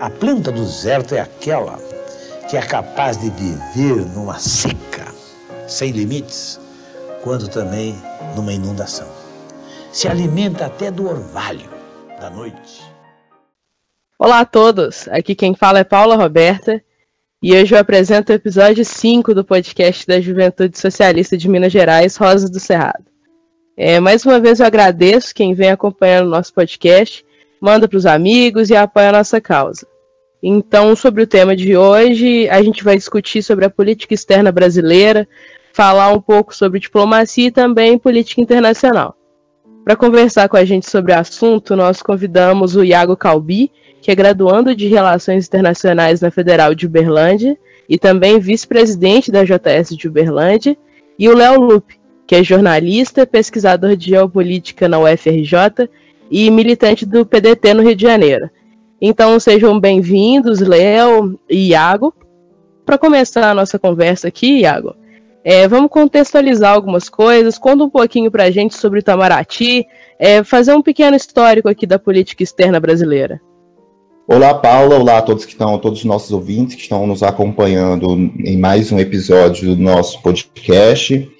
A planta do deserto é aquela que é capaz de viver numa seca, sem limites, quando também numa inundação. Se alimenta até do orvalho da noite. Olá a todos, aqui quem fala é Paula Roberta e hoje eu apresento o episódio 5 do podcast da Juventude Socialista de Minas Gerais, Rosa do Cerrado. É, mais uma vez eu agradeço quem vem acompanhando o nosso podcast, manda para os amigos e apoia a nossa causa. Então, sobre o tema de hoje, a gente vai discutir sobre a política externa brasileira, falar um pouco sobre diplomacia e também política internacional. Para conversar com a gente sobre o assunto, nós convidamos o Iago Calbi, que é graduando de Relações Internacionais na Federal de Uberlândia e também vice-presidente da JS de Uberlândia, e o Léo Lupe, que é jornalista, pesquisador de geopolítica na UFRJ e militante do PDT no Rio de Janeiro. Então sejam bem-vindos, Léo e Iago. Para começar a nossa conversa aqui, Iago, é, vamos contextualizar algumas coisas, conta um pouquinho para a gente sobre Itamaraty, é, fazer um pequeno histórico aqui da política externa brasileira. Olá, Paula. Olá a todos que estão, todos os nossos ouvintes que estão nos acompanhando em mais um episódio do nosso podcast.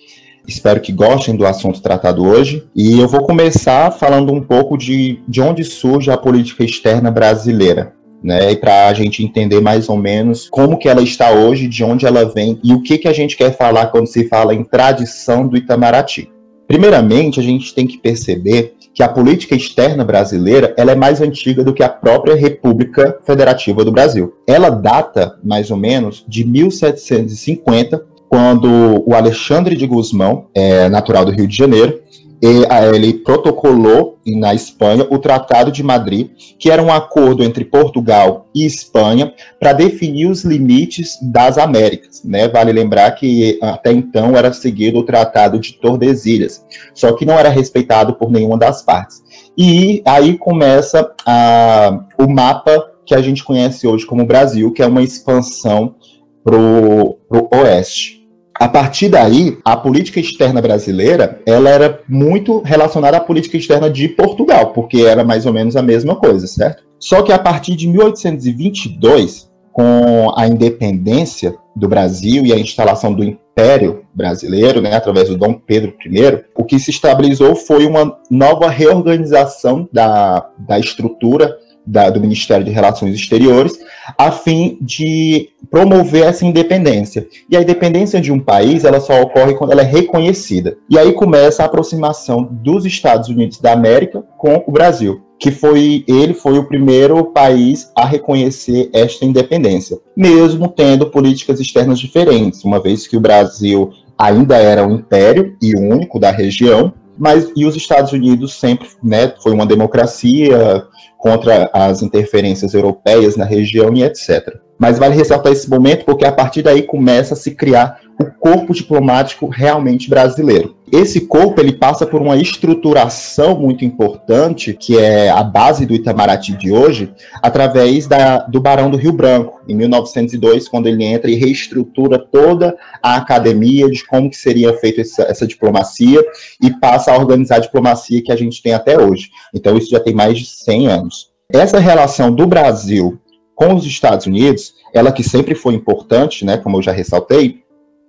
Espero que gostem do assunto tratado hoje. E eu vou começar falando um pouco de, de onde surge a política externa brasileira. Né, e para a gente entender mais ou menos como que ela está hoje, de onde ela vem e o que, que a gente quer falar quando se fala em tradição do Itamaraty. Primeiramente, a gente tem que perceber que a política externa brasileira ela é mais antiga do que a própria República Federativa do Brasil. Ela data mais ou menos de 1750, quando o Alexandre de Guzmão, é, natural do Rio de Janeiro, ele protocolou na Espanha o Tratado de Madrid, que era um acordo entre Portugal e Espanha para definir os limites das Américas. Né? Vale lembrar que até então era seguido o Tratado de Tordesilhas, só que não era respeitado por nenhuma das partes. E aí começa a, o mapa que a gente conhece hoje como Brasil, que é uma expansão para o oeste. A partir daí, a política externa brasileira, ela era muito relacionada à política externa de Portugal, porque era mais ou menos a mesma coisa, certo? Só que a partir de 1822, com a independência do Brasil e a instalação do Império Brasileiro, né, através do Dom Pedro I, o que se estabilizou foi uma nova reorganização da, da estrutura da, do Ministério de Relações Exteriores, a fim de promover essa independência. E a independência de um país, ela só ocorre quando ela é reconhecida. E aí começa a aproximação dos Estados Unidos da América com o Brasil que foi ele foi o primeiro país a reconhecer esta independência, mesmo tendo políticas externas diferentes, uma vez que o Brasil ainda era um império e o único da região, mas e os Estados Unidos sempre, né, foi uma democracia contra as interferências europeias na região e etc. Mas vale ressaltar esse momento porque a partir daí começa a se criar o corpo diplomático realmente brasileiro. Esse corpo ele passa por uma estruturação muito importante, que é a base do Itamaraty de hoje, através da, do Barão do Rio Branco, em 1902, quando ele entra e reestrutura toda a academia de como que seria feita essa, essa diplomacia e passa a organizar a diplomacia que a gente tem até hoje. Então isso já tem mais de 100 anos. Essa relação do Brasil com os Estados Unidos, ela que sempre foi importante, né, como eu já ressaltei,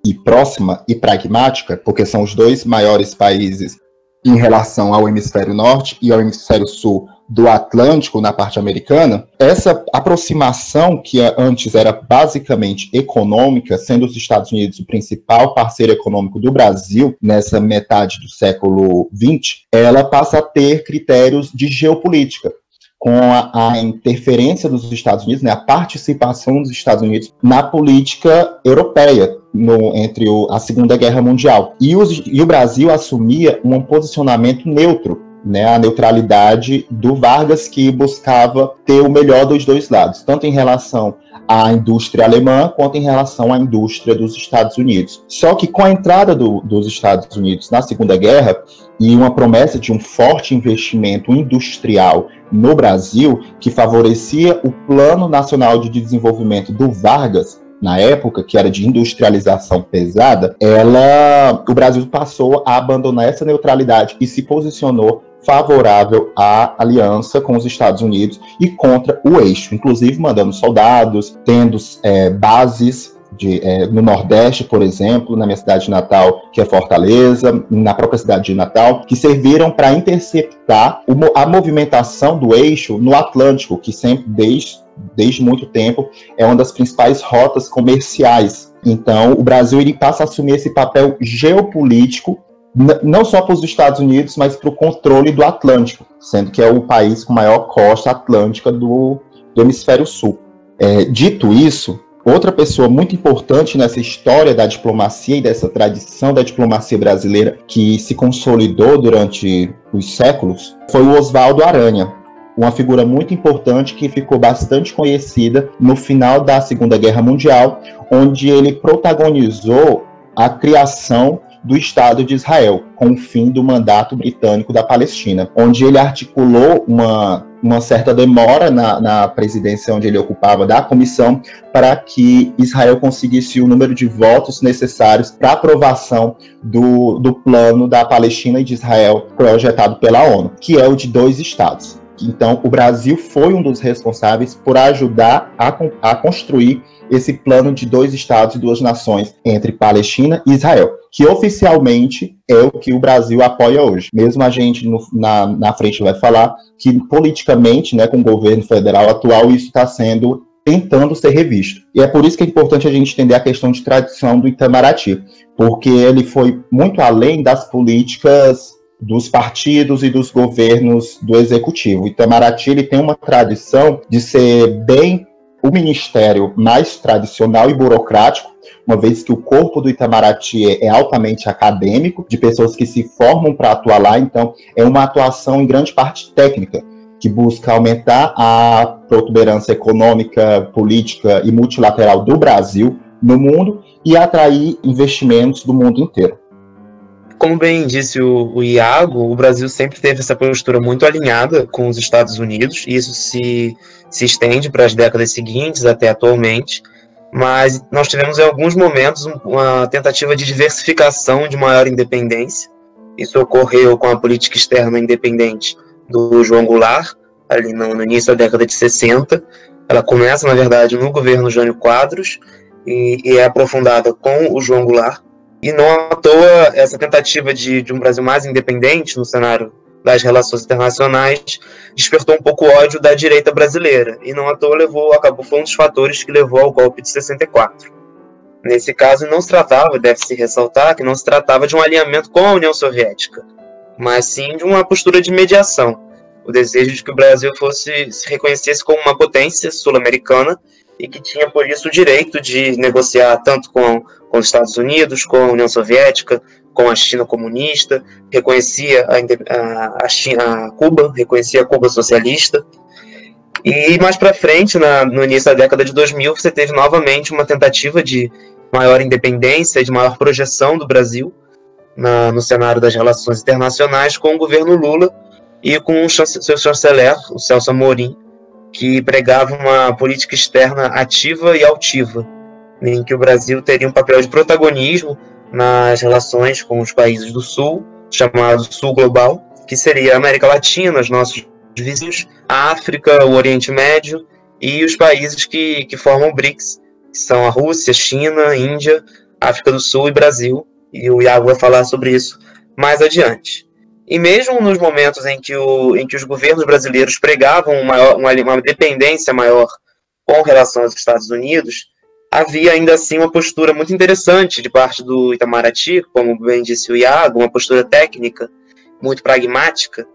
e próxima e pragmática, porque são os dois maiores países em relação ao hemisfério norte e ao hemisfério sul do Atlântico na parte americana, essa aproximação que antes era basicamente econômica, sendo os Estados Unidos o principal parceiro econômico do Brasil nessa metade do século XX, ela passa a ter critérios de geopolítica com a, a, interferência dos Estados Unidos, né, a participação dos Estados Unidos na política europeia no, entre o, a Segunda Guerra Mundial. E, os, e o Brasil assumia um posicionamento neutro, né, a neutralidade do Vargas, que buscava ter o melhor dos dois lados, tanto em relação à indústria alemã quanto em relação à indústria dos Estados Unidos. Só que com a entrada do, dos Estados Unidos na Segunda Guerra e uma promessa de um forte investimento industrial no Brasil, que favorecia o Plano Nacional de Desenvolvimento do Vargas, na época, que era de industrialização pesada, ela, o Brasil passou a abandonar essa neutralidade e se posicionou favorável à aliança com os Estados Unidos e contra o eixo, inclusive mandando soldados, tendo é, bases de, é, no Nordeste, por exemplo, na minha cidade de Natal, que é Fortaleza, na própria cidade de Natal, que serviram para interceptar o, a movimentação do eixo no Atlântico, que sempre, desde, desde muito tempo, é uma das principais rotas comerciais. Então, o Brasil ele passa a assumir esse papel geopolítico não só para os Estados Unidos, mas para o controle do Atlântico, sendo que é o país com maior costa atlântica do, do hemisfério sul. É, dito isso, outra pessoa muito importante nessa história da diplomacia e dessa tradição da diplomacia brasileira que se consolidou durante os séculos foi o Oswaldo Aranha, uma figura muito importante que ficou bastante conhecida no final da Segunda Guerra Mundial, onde ele protagonizou a criação do Estado de Israel, com o fim do mandato britânico da Palestina, onde ele articulou uma, uma certa demora na, na presidência onde ele ocupava da comissão para que Israel conseguisse o número de votos necessários para aprovação do, do plano da Palestina e de Israel projetado pela ONU, que é o de dois estados. Então, o Brasil foi um dos responsáveis por ajudar a, a construir esse plano de dois estados e duas nações entre Palestina e Israel, que oficialmente é o que o Brasil apoia hoje. Mesmo a gente no, na, na frente vai falar que politicamente, né, com o governo federal atual, isso está sendo tentando ser revisto. E é por isso que é importante a gente entender a questão de tradição do Itamaraty, porque ele foi muito além das políticas dos partidos e dos governos do executivo. Itamaraty ele tem uma tradição de ser bem o ministério mais tradicional e burocrático, uma vez que o corpo do Itamaraty é altamente acadêmico, de pessoas que se formam para atuar lá, então é uma atuação em grande parte técnica, que busca aumentar a protuberância econômica, política e multilateral do Brasil no mundo e atrair investimentos do mundo inteiro. Como bem disse o, o, Iago, o Brasil sempre teve essa postura muito alinhada com os Estados Unidos, e isso se, se estende para as décadas seguintes, até atualmente. Mas nós tivemos em alguns momentos uma tentativa de diversificação de maior independência. Isso ocorreu com a política externa independente do João Goulart, ali no, no início da década de 60. Ela começa, na verdade, no governo Jânio Quadros e, e é aprofundada com o João Goulart e não à toa, essa tentativa de, de um Brasil mais independente no cenário das relações internacionais despertou um pouco o ódio da direita brasileira. E não à toa levou, acabou, foi um dos fatores que levou ao golpe de 64. Nesse caso, não se tratava, deve-se ressaltar, que não se tratava de um alinhamento com a União Soviética, mas sim de uma postura de mediação. O desejo de que o Brasil fosse se reconhecesse como uma potência sul-americana e que tinha, por isso, o direito de negociar tanto com, com os Estados Unidos, com a União Soviética, com a China comunista, reconhecia a, a, China, a Cuba, reconhecia a Cuba socialista. E mais para frente, na, no início da década de 2000, você teve novamente uma tentativa de maior independência, de maior projeção do Brasil na, no cenário das relações internacionais com o governo Lula e com o seu chanceler, o Celso Amorim, que pregava uma política externa ativa e altiva, em que o Brasil teria um papel de protagonismo nas relações com os países do Sul, chamado Sul Global, que seria a América Latina, os nossos vizinhos, a África, o Oriente Médio e os países que, que formam o BRICS, que são a Rússia, China, Índia, África do Sul e Brasil. E o Iago vai falar sobre isso mais adiante. E mesmo nos momentos em que, o, em que os governos brasileiros pregavam uma, uma, uma dependência maior com relação aos Estados Unidos, havia ainda assim uma postura muito interessante de parte do Itamaraty, como bem disse o Iago, uma postura técnica, muito pragmática,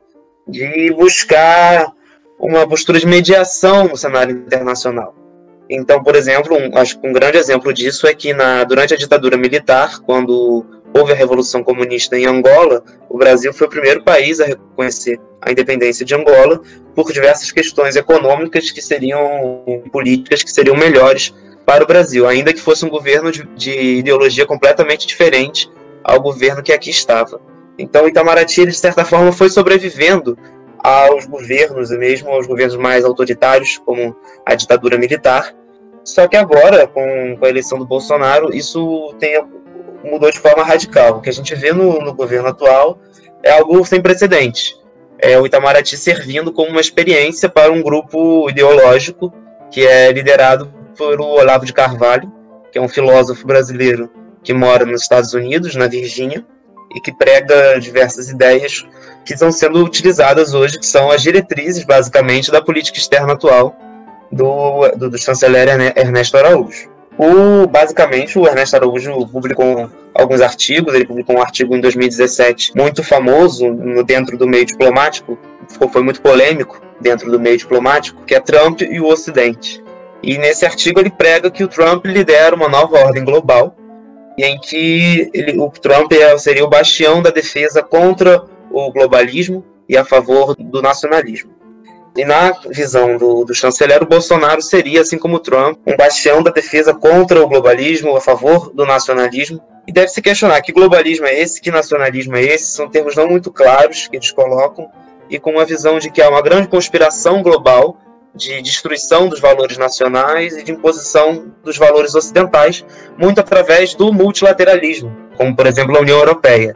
de buscar uma postura de mediação no cenário internacional. Então, por exemplo, um, acho que um grande exemplo disso é que na, durante a ditadura militar, quando houve a Revolução Comunista em Angola, o Brasil foi o primeiro país a reconhecer a independência de Angola por diversas questões econômicas que seriam políticas que seriam melhores para o Brasil, ainda que fosse um governo de, de ideologia completamente diferente ao governo que aqui estava. Então, Itamaraty, de certa forma, foi sobrevivendo aos governos, e mesmo aos governos mais autoritários, como a ditadura militar. Só que agora, com, com a eleição do Bolsonaro, isso tem mudou de forma radical. O que a gente vê no, no governo atual é algo sem precedente. é o Itamaraty servindo como uma experiência para um grupo ideológico que é liderado por o Olavo de Carvalho, que é um filósofo brasileiro que mora nos Estados Unidos, na Virgínia, e que prega diversas ideias que estão sendo utilizadas hoje, que são as diretrizes, basicamente, da política externa atual do, do, do chanceler Ernesto Araújo. O, basicamente, o Ernesto Araújo publicou alguns artigos, ele publicou um artigo em 2017 muito famoso no, dentro do meio diplomático, foi muito polêmico dentro do meio diplomático, que é Trump e o Ocidente. E nesse artigo ele prega que o Trump lidera uma nova ordem global, em que ele, o Trump é, seria o bastião da defesa contra o globalismo e a favor do nacionalismo. E na visão do, do chanceler, o Bolsonaro seria, assim como o Trump, um bastião da defesa contra o globalismo, a favor do nacionalismo. E deve se questionar que globalismo é esse, que nacionalismo é esse, são termos não muito claros que eles colocam, e com uma visão de que há uma grande conspiração global de destruição dos valores nacionais e de imposição dos valores ocidentais, muito através do multilateralismo, como por exemplo a União Europeia.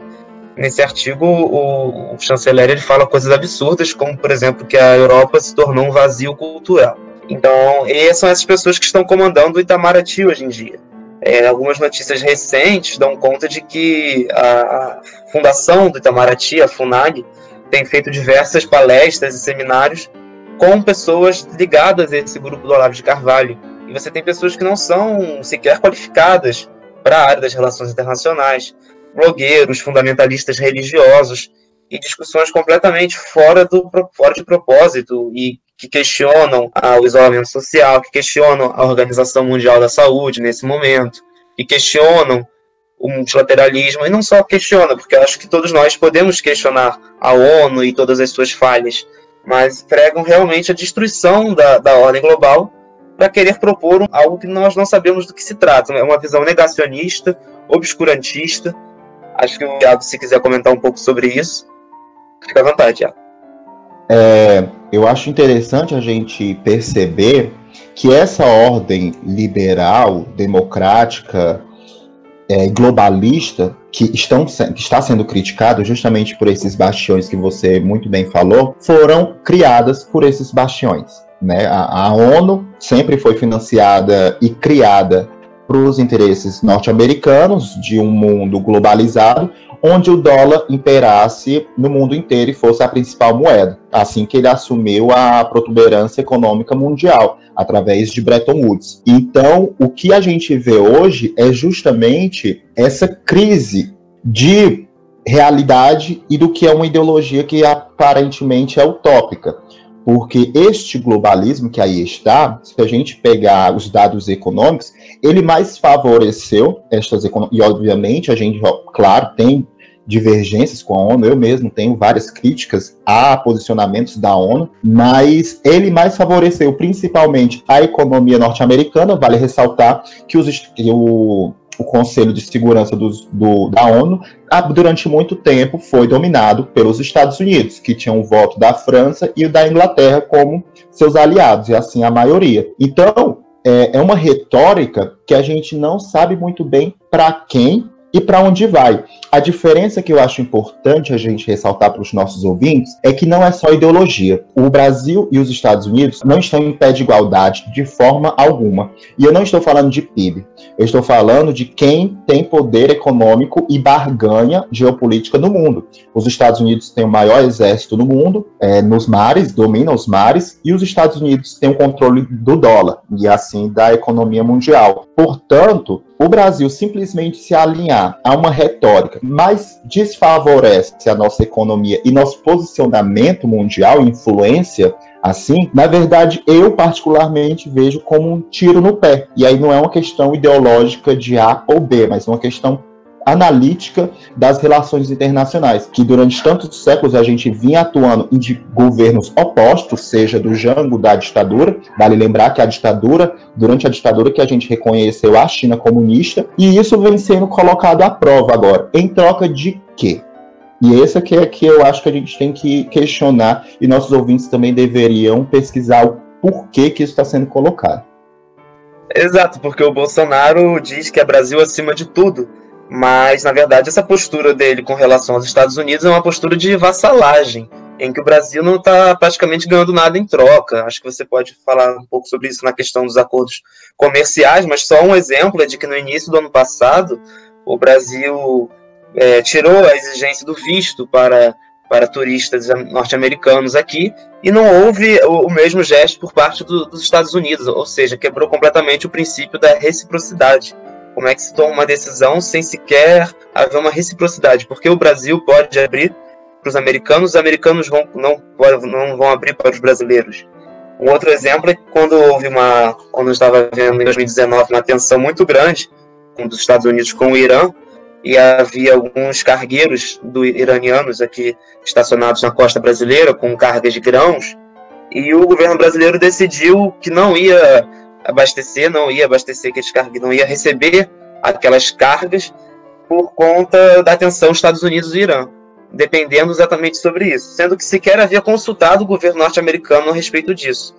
Nesse artigo, o, o chanceler ele fala coisas absurdas, como por exemplo que a Europa se tornou um vazio cultural. Então, são essas pessoas que estão comandando o Itamaraty hoje em dia. É, algumas notícias recentes dão conta de que a, a fundação do Itamaraty, a FUNAG, tem feito diversas palestras e seminários com pessoas ligadas a esse grupo do Olavo de Carvalho. E você tem pessoas que não são sequer qualificadas para a área das relações internacionais, blogueiros, fundamentalistas religiosos e discussões completamente fora, do, fora de propósito e que questionam o isolamento social, que questionam a Organização Mundial da Saúde nesse momento, que questionam o multilateralismo, e não só questionam, porque acho que todos nós podemos questionar a ONU e todas as suas falhas, mas pregam realmente a destruição da, da ordem global para querer propor algo que nós não sabemos do que se trata. É uma visão negacionista, obscurantista. Acho que o Thiago, se quiser comentar um pouco sobre isso, fica à vontade, Thiago. É, eu acho interessante a gente perceber que essa ordem liberal, democrática, é, globalista que, estão, que está sendo criticado justamente por esses bastiões que você muito bem falou, foram criadas por esses bastiões. Né? A, a ONU sempre foi financiada e criada para os interesses norte-americanos de um mundo globalizado, onde o dólar imperasse no mundo inteiro e fosse a principal moeda, assim que ele assumiu a protuberância econômica mundial, através de Bretton Woods. Então, o que a gente vê hoje é justamente essa crise de realidade e do que é uma ideologia que aparentemente é utópica. Porque este globalismo que aí está, se a gente pegar os dados econômicos, ele mais favoreceu estas economias. E, obviamente, a gente, claro, tem divergências com a ONU, eu mesmo tenho várias críticas a posicionamentos da ONU, mas ele mais favoreceu principalmente a economia norte-americana, vale ressaltar que, os, que o, o Conselho de Segurança dos, do, da ONU, durante muito tempo foi dominado pelos Estados Unidos, que tinham o voto da França e da Inglaterra como seus aliados, e assim a maioria. Então, é, é uma retórica que a gente não sabe muito bem para quem e para onde vai. A diferença que eu acho importante a gente ressaltar para os nossos ouvintes é que não é só ideologia. O Brasil e os Estados Unidos não estão em pé de igualdade de forma alguma. E eu não estou falando de PIB. Eu estou falando de quem tem poder econômico e barganha geopolítica no mundo. Os Estados Unidos têm o maior exército no mundo, é, nos mares, dominam os mares, e os Estados Unidos têm o controle do dólar e assim da economia mundial. Portanto, o Brasil simplesmente se alinhar a uma retórica mais desfavorece a nossa economia e nosso posicionamento mundial, influência, assim, na verdade, eu particularmente vejo como um tiro no pé. E aí não é uma questão ideológica de A ou B, mas uma questão analítica das relações internacionais, que durante tantos séculos a gente vinha atuando em governos opostos, seja do jango da ditadura, vale lembrar que a ditadura, durante a ditadura que a gente reconheceu a China comunista, e isso vem sendo colocado à prova agora, em troca de quê? E esse aqui é que eu acho que a gente tem que questionar, e nossos ouvintes também deveriam pesquisar o porquê que isso está sendo colocado. Exato, porque o Bolsonaro diz que é Brasil acima de tudo. Mas, na verdade, essa postura dele com relação aos Estados Unidos é uma postura de vassalagem. em que o Brasil não está praticamente ganhando nada em troca. Acho que você pode falar um pouco sobre isso na questão dos acordos comerciais, mas só um exemplo é de que no início do ano passado o Brasil é, tirou a exigência do visto para, para turistas norte-americanos aqui e não houve o, o mesmo gesto por parte do, dos Estados Unidos, ou seja, quebrou completamente o princípio da reciprocidade. Como é que se toma uma decisão sem sequer haver uma reciprocidade? Porque o Brasil pode abrir para os americanos, os americanos vão, não, não vão abrir para os brasileiros. Um outro exemplo é que quando houve uma, quando eu estava vendo em 2019 uma tensão muito grande dos Estados Unidos com o Irã, e havia alguns cargueiros do iranianos aqui estacionados na costa brasileira com cargas de grãos, e o governo brasileiro decidiu que não ia abastecer, não ia abastecer aqueles cargas, não ia receber aquelas cargas por conta da tensão Estados Unidos e Irã dependendo exatamente sobre isso, sendo que sequer havia consultado o governo norte-americano a respeito disso.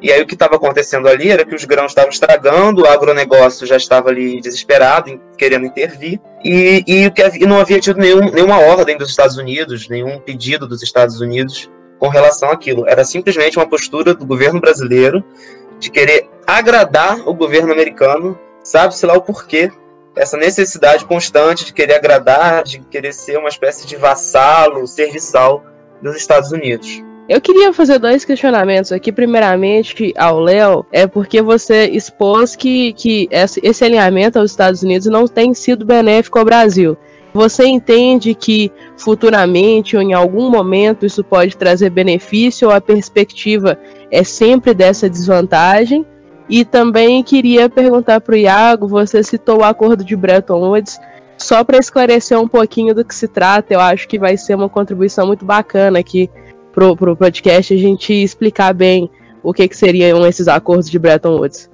E aí o que estava acontecendo ali era que os grãos estavam estragando, o agronegócio já estava ali desesperado, querendo intervir, e, e, e não havia tido nenhum, nenhuma ordem dos Estados Unidos, nenhum pedido dos Estados Unidos com relação àquilo. Era simplesmente uma postura do governo brasileiro de querer agradar o governo americano, sabe-se lá o porquê, essa necessidade constante de querer agradar, de querer ser uma espécie de vassalo, serviçal dos Estados Unidos. Eu queria fazer dois questionamentos aqui. Primeiramente, ao Léo, é porque você expôs que, que esse alinhamento aos Estados Unidos não tem sido benéfico ao Brasil. Você entende que futuramente ou em algum momento isso pode trazer benefício ou a perspectiva é sempre dessa desvantagem? E também queria perguntar para o Iago, você citou o acordo de Bretton Woods, só para esclarecer um pouquinho do que se trata, eu acho que vai ser uma contribuição muito bacana aqui pro, pro podcast a gente explicar bem o que, que seriam esses acordos de Bretton Woods.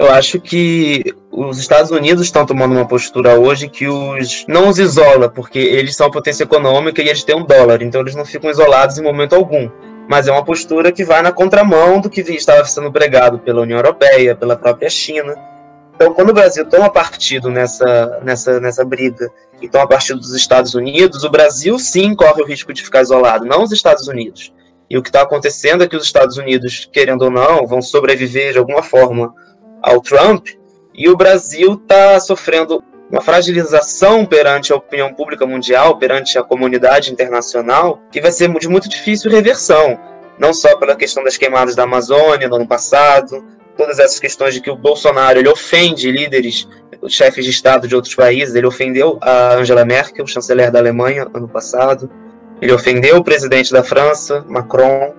Eu acho que os Estados Unidos estão tomando uma postura hoje que os não os isola, porque eles são potência econômica e eles têm um dólar, então eles não ficam isolados em momento algum mas é uma postura que vai na contramão do que estava sendo pregado pela União Europeia, pela própria China. Então, quando o Brasil toma partido nessa, nessa, nessa briga e toma partido dos Estados Unidos, o Brasil sim corre o risco de ficar isolado, não os Estados Unidos. E o que está acontecendo é que os Estados Unidos, querendo ou não, vão sobreviver de alguma forma ao Trump, e o Brasil está sofrendo uma fragilização perante a opinião pública mundial, perante a comunidade internacional, que vai ser de muito difícil reversão. Não só pela questão das queimadas da Amazônia no ano passado, todas essas questões de que o Bolsonaro ele ofende líderes, chefes de Estado de outros países, ele ofendeu a Angela Merkel, chanceler da Alemanha, ano passado, ele ofendeu o presidente da França, Macron,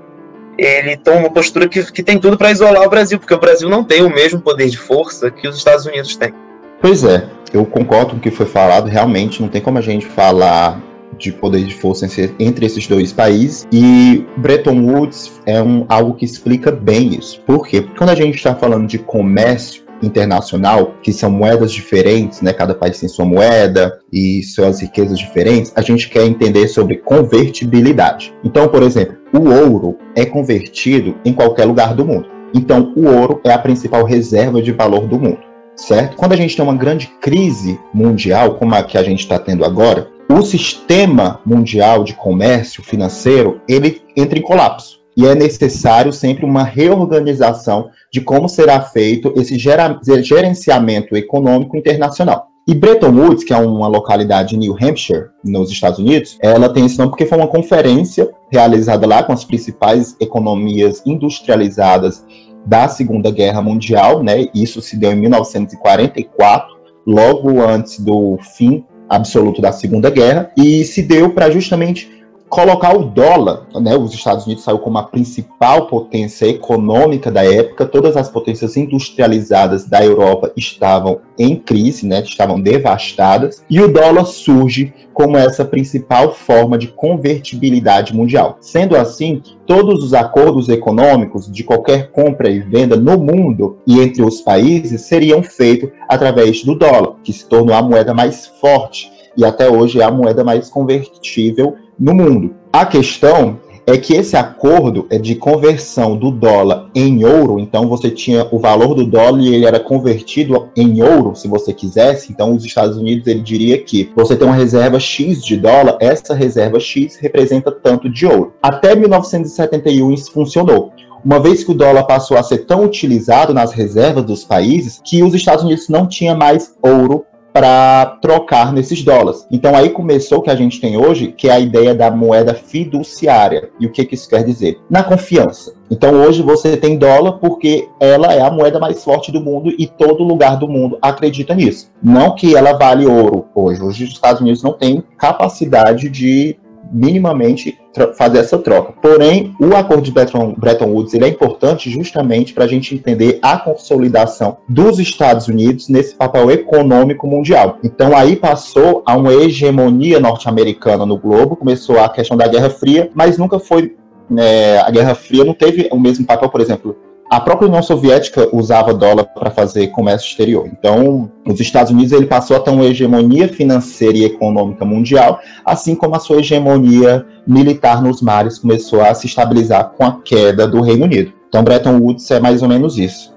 ele toma uma postura que, que tem tudo para isolar o Brasil, porque o Brasil não tem o mesmo poder de força que os Estados Unidos têm. Pois é, eu concordo com o que foi falado, realmente não tem como a gente falar de poder de força entre esses dois países. E Bretton Woods é um, algo que explica bem isso. Por quê? Porque quando a gente está falando de comércio internacional, que são moedas diferentes, né? Cada país tem sua moeda e suas riquezas diferentes, a gente quer entender sobre convertibilidade. Então, por exemplo, o ouro é convertido em qualquer lugar do mundo. Então, o ouro é a principal reserva de valor do mundo certo? Quando a gente tem uma grande crise mundial, como a que a gente está tendo agora, o sistema mundial de comércio financeiro ele entra em colapso. E é necessário sempre uma reorganização de como será feito esse gerenciamento econômico internacional. E Bretton Woods, que é uma localidade em New Hampshire, nos Estados Unidos, ela tem esse nome porque foi uma conferência realizada lá com as principais economias industrializadas da Segunda Guerra Mundial, né? Isso se deu em 1944, logo antes do fim absoluto da Segunda Guerra, e se deu para justamente colocar o dólar, né? Os Estados Unidos saiu como a principal potência econômica da época, todas as potências industrializadas da Europa estavam em crise, né? Estavam devastadas, e o dólar surge como essa principal forma de convertibilidade mundial. Sendo assim, todos os acordos econômicos de qualquer compra e venda no mundo e entre os países seriam feitos através do dólar, que se tornou a moeda mais forte e até hoje é a moeda mais convertível no mundo. A questão é que esse acordo é de conversão do dólar em ouro, então você tinha o valor do dólar e ele era convertido em ouro, se você quisesse. Então, os Estados Unidos ele diria que você tem uma reserva X de dólar, essa reserva X representa tanto de ouro. Até 1971 isso funcionou uma vez que o dólar passou a ser tão utilizado nas reservas dos países que os Estados Unidos não tinha mais ouro para trocar nesses dólares. Então aí começou o que a gente tem hoje, que é a ideia da moeda fiduciária. E o que, que isso quer dizer? Na confiança. Então hoje você tem dólar porque ela é a moeda mais forte do mundo e todo lugar do mundo acredita nisso. Não que ela vale ouro hoje. Hoje os Estados Unidos não têm capacidade de minimamente fazer essa troca. Porém, o acordo de Bretton, Bretton Woods ele é importante justamente para a gente entender a consolidação dos Estados Unidos nesse papel econômico mundial. Então, aí passou a uma hegemonia norte-americana no globo, começou a questão da Guerra Fria, mas nunca foi. É, a Guerra Fria não teve o mesmo papel, por exemplo, a própria União Soviética usava dólar para fazer comércio exterior. Então, os Estados Unidos ele passou a ter uma hegemonia financeira e econômica mundial, assim como a sua hegemonia militar nos mares começou a se estabilizar com a queda do Reino Unido. Então, Bretton Woods é mais ou menos isso.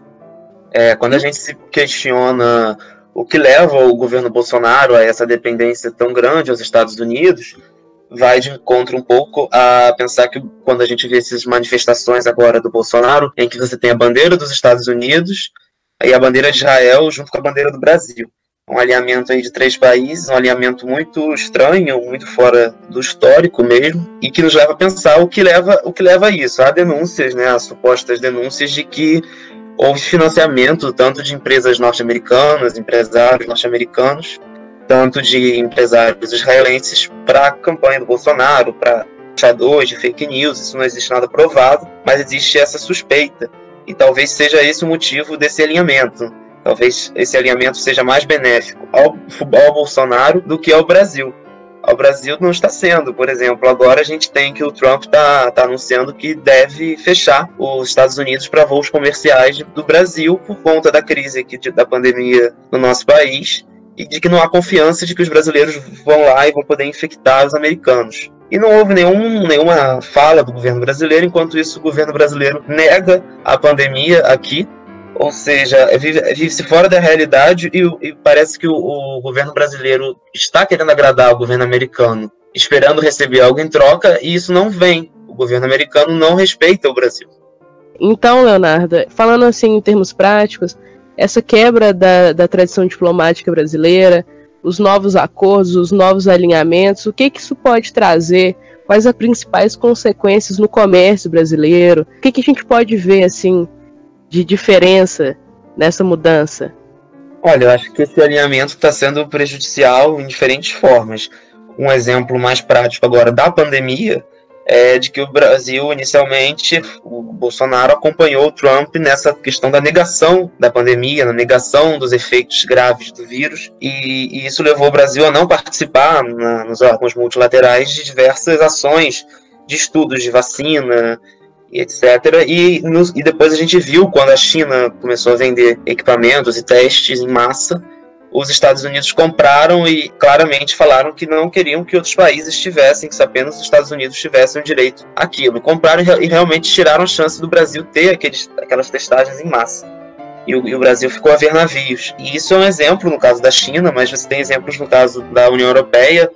É, quando a gente se questiona o que leva o governo Bolsonaro a essa dependência tão grande aos Estados Unidos, vai de encontro um pouco a pensar que quando a gente vê essas manifestações agora do Bolsonaro, em que você tem a bandeira dos Estados Unidos e a bandeira de Israel junto com a bandeira do Brasil. Um alinhamento aí de três países, um alinhamento muito estranho, muito fora do histórico mesmo, e que nos leva a pensar o que leva, o que leva a isso. Há denúncias, né, as supostas denúncias de que houve financiamento tanto de empresas norte-americanas, empresários norte-americanos, tanto de empresários israelenses para a campanha do Bolsonaro, para achadores de fake news, isso não existe nada provado, mas existe essa suspeita. E talvez seja esse o motivo desse alinhamento. Talvez esse alinhamento seja mais benéfico ao, ao Bolsonaro do que ao Brasil. Ao Brasil não está sendo, por exemplo. Agora a gente tem que o Trump está tá anunciando que deve fechar os Estados Unidos para voos comerciais do Brasil por conta da crise aqui de, da pandemia no nosso país e de que não há confiança de que os brasileiros vão lá e vão poder infectar os americanos. E não houve nenhum, nenhuma fala do governo brasileiro, enquanto isso o governo brasileiro nega a pandemia aqui, ou seja, vive-se vive fora da realidade e, e parece que o, o, governo brasileiro está querendo agradar o governo americano, esperando receber algo em troca, e isso não vem. O governo americano não respeita o Brasil. Então, Leonardo, falando assim em termos práticos, essa quebra da, da tradição diplomática brasileira, os novos acordos, os novos alinhamentos, o que, que isso pode trazer? Quais as principais consequências no comércio brasileiro? O que, que a gente pode ver assim de diferença nessa mudança? Olha, eu acho que esse alinhamento está sendo prejudicial em diferentes formas. Um exemplo mais prático agora da pandemia é, de que o Brasil, inicialmente, o Bolsonaro acompanhou o Trump nessa questão da negação da pandemia, na negação dos efeitos graves do vírus, e, e isso levou o Brasil a não participar na, nos órgãos multilaterais de diversas ações de estudos de vacina, etc. E, e depois a gente viu quando a China começou a vender equipamentos e testes em massa, os Estados Unidos compraram e claramente falaram que não queriam que outros países tivessem, que apenas os Estados Unidos tivessem o direito àquilo. Compraram e realmente tiraram a chance do Brasil ter aqueles, aquelas testagens em massa. E o, e o, Brasil ficou a ver navios. E isso é um exemplo no caso da China, mas você tem exemplos no caso da União Europeia,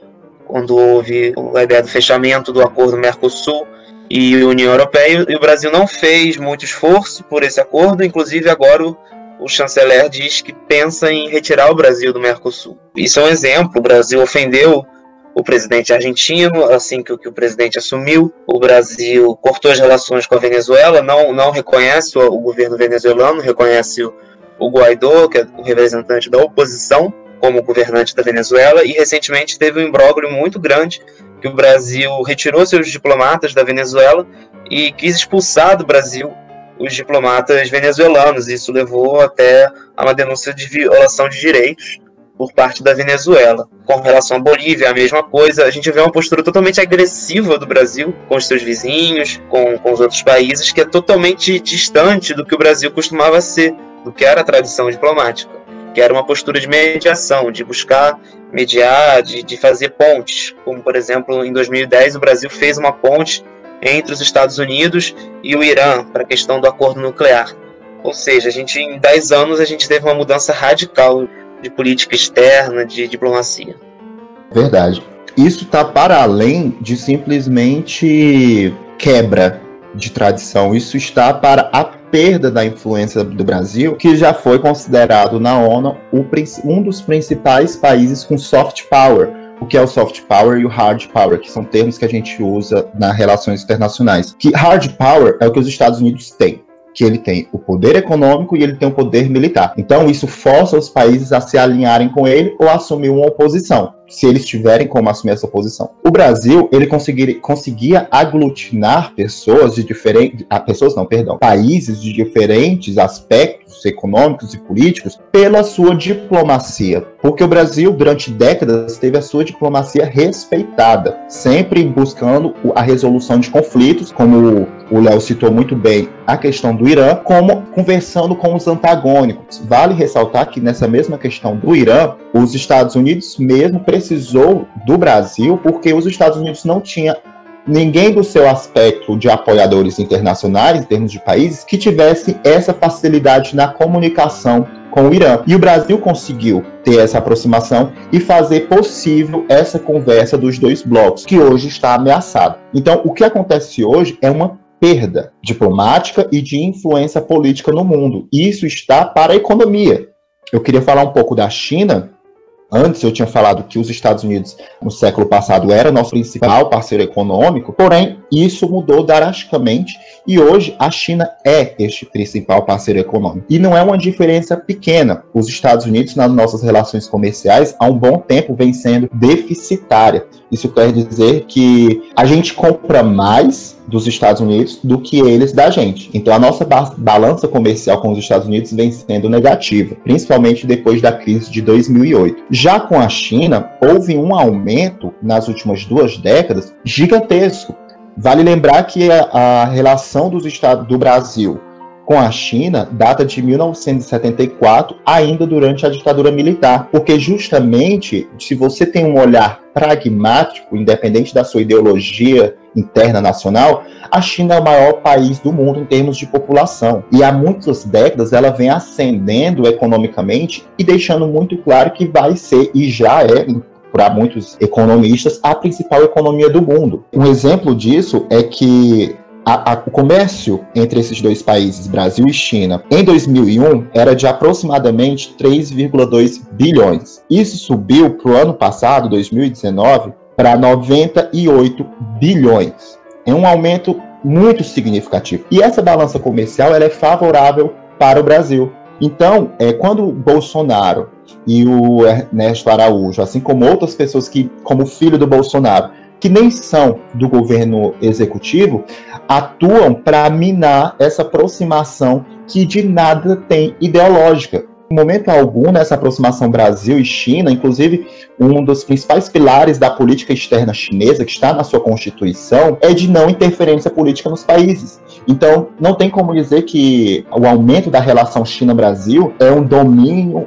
quando houve a ideia do fechamento do acordo Mercosul e União Europeia, e o Brasil não fez muito esforço por esse acordo, inclusive agora o o chanceler diz que pensa em retirar o Brasil do Mercosul. Isso é um exemplo. O Brasil ofendeu o presidente argentino assim que, que o presidente assumiu. O Brasil cortou as relações com a Venezuela, não, não reconhece o, o governo venezuelano, reconhece o, o Guaidó, que é o representante da oposição, como governante da Venezuela, e recentemente teve um imbróglio muito grande que o Brasil retirou seus diplomatas da Venezuela e quis expulsar do Brasil os diplomatas venezuelanos. Isso levou até a uma denúncia de violação de direitos por parte da Venezuela. Com relação à Bolívia, a mesma coisa. A gente vê uma postura totalmente agressiva do Brasil com os seus vizinhos, com, com os outros países, que é totalmente distante do que o Brasil costumava ser, do que era a tradição diplomática, que era uma postura de mediação, de buscar mediar, de, de fazer pontes. Como, por exemplo, em 2010, o Brasil fez uma ponte entre os Estados Unidos e o Irã para a questão do acordo nuclear. Ou seja, a gente em 10 anos a gente teve uma mudança radical de política externa, de diplomacia. Verdade. Isso está para além de simplesmente quebra de tradição. Isso está para a perda da influência do Brasil, que já foi considerado na ONU um dos principais países com soft power. O que é o soft power e o hard power, que são termos que a gente usa nas relações internacionais. Que hard power é o que os Estados Unidos têm que ele tem o poder econômico e ele tem o poder militar. Então isso força os países a se alinharem com ele ou assumir uma oposição se eles tiverem como assumir essa posição. O Brasil, ele conseguia aglutinar pessoas de diferentes, ah, pessoas não, perdão, países de diferentes aspectos econômicos e políticos pela sua diplomacia, porque o Brasil durante décadas teve a sua diplomacia respeitada, sempre buscando a resolução de conflitos, como o Léo citou muito bem a questão do Irã, como conversando com os antagônicos. Vale ressaltar que nessa mesma questão do Irã, os Estados Unidos mesmo precisou do Brasil porque os Estados Unidos não tinha ninguém do seu aspecto de apoiadores internacionais, em termos de países, que tivesse essa facilidade na comunicação com o Irã. E o Brasil conseguiu ter essa aproximação e fazer possível essa conversa dos dois blocos, que hoje está ameaçado. Então, o que acontece hoje é uma perda diplomática e de influência política no mundo. Isso está para a economia. Eu queria falar um pouco da China, Antes eu tinha falado que os Estados Unidos no século passado era nosso principal parceiro econômico, porém isso mudou drasticamente e hoje a China é este principal parceiro econômico. E não é uma diferença pequena. Os Estados Unidos nas nossas relações comerciais há um bom tempo vem sendo deficitária. Isso quer dizer que a gente compra mais dos Estados Unidos do que eles da gente. Então a nossa ba balança comercial com os Estados Unidos vem sendo negativa, principalmente depois da crise de 2008. Já com a China, houve um aumento nas últimas duas décadas gigantesco. Vale lembrar que a, a relação dos Estados do Brasil com a China data de 1974, ainda durante a ditadura militar, porque justamente se você tem um olhar pragmático, independente da sua ideologia interna nacional, a China é o maior país do mundo em termos de população. E há muitas décadas ela vem ascendendo economicamente e deixando muito claro que vai ser e já é para muitos economistas, a principal economia do mundo. Um exemplo disso é que a, a, o comércio entre esses dois países, Brasil e China, em 2001 era de aproximadamente 3,2 bilhões. Isso subiu para o ano passado, 2019, para 98 bilhões. É um aumento muito significativo. E essa balança comercial ela é favorável para o Brasil. Então, é, quando Bolsonaro e o Ernesto Araújo, assim como outras pessoas que, como filho do Bolsonaro, que nem são do governo executivo, atuam para minar essa aproximação que de nada tem ideológica. Momento algum, nessa aproximação Brasil e China, inclusive um dos principais pilares da política externa chinesa, que está na sua constituição, é de não interferência política nos países. Então, não tem como dizer que o aumento da relação China-Brasil é um domínio